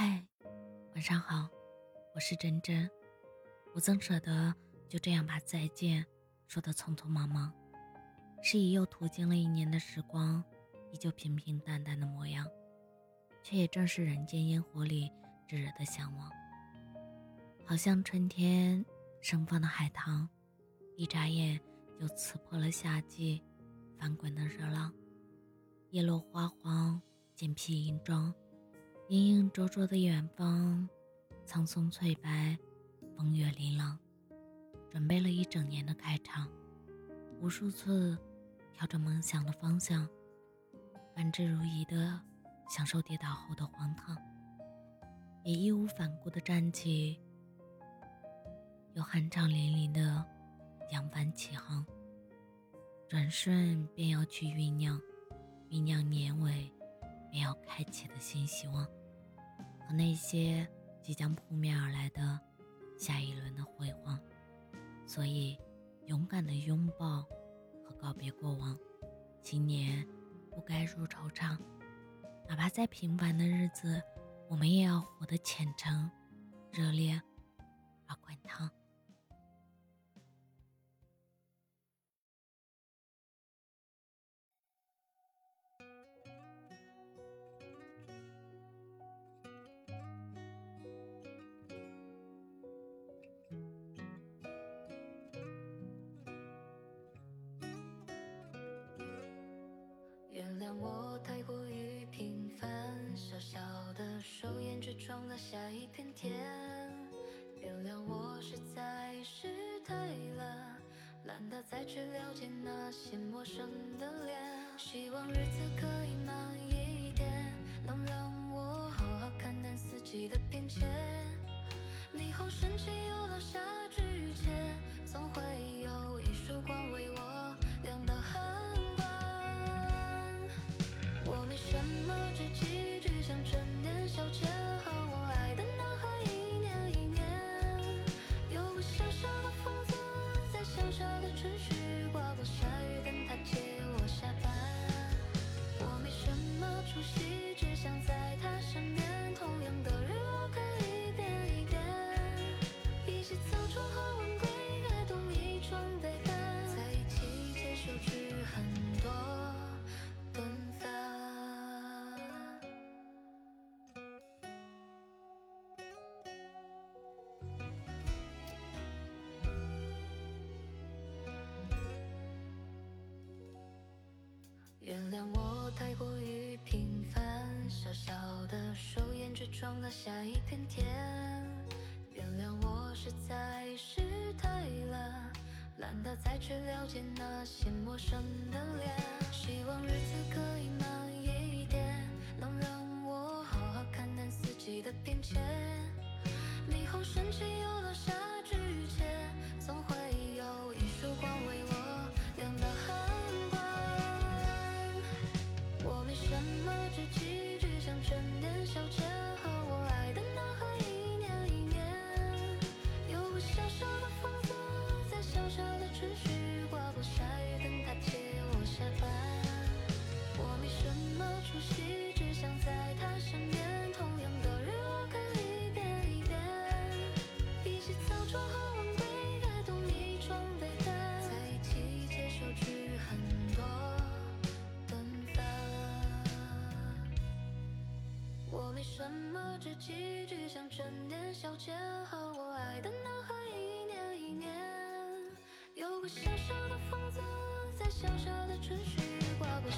嗨，晚上好，我是真真。我怎舍得就这样把再见说的匆匆忙忙？是以又途经了一年的时光，依旧平平淡淡的模样，却也正是人间烟火里炙热的向往。好像春天盛放的海棠，一眨眼就刺破了夏季翻滚的热浪。叶落花黄，剑披银装。隐隐灼灼的远方，苍松翠柏，风月琳琅。准备了一整年的开场，无数次调整梦想的方向，甘之如饴的享受跌倒后的荒唐，也义无反顾的站起，又酣畅淋漓的扬帆起航。转瞬便要去酝酿，酝酿年尾便要开启的新希望。和那些即将扑面而来的下一轮的辉煌，所以勇敢的拥抱和告别过往。今年不该入惆怅，哪怕再平凡的日子，我们也要活得虔诚、热烈却撞了下一片天。原谅我实在是太懒，懒得再去了解那些陌生的脸。希望日子可以慢一点，能让我好好看淡四季的变迁。霓虹升起又落下失去。原谅我太过于平凡，小小的手眼却装得下一片天。原谅我实在是太懒，懒得再去了解那些陌生的脸。希望日子可我没什么知己，只想整点消遣，和我爱的男孩一年一年。有个小小的房子，在小小的城市，挂过。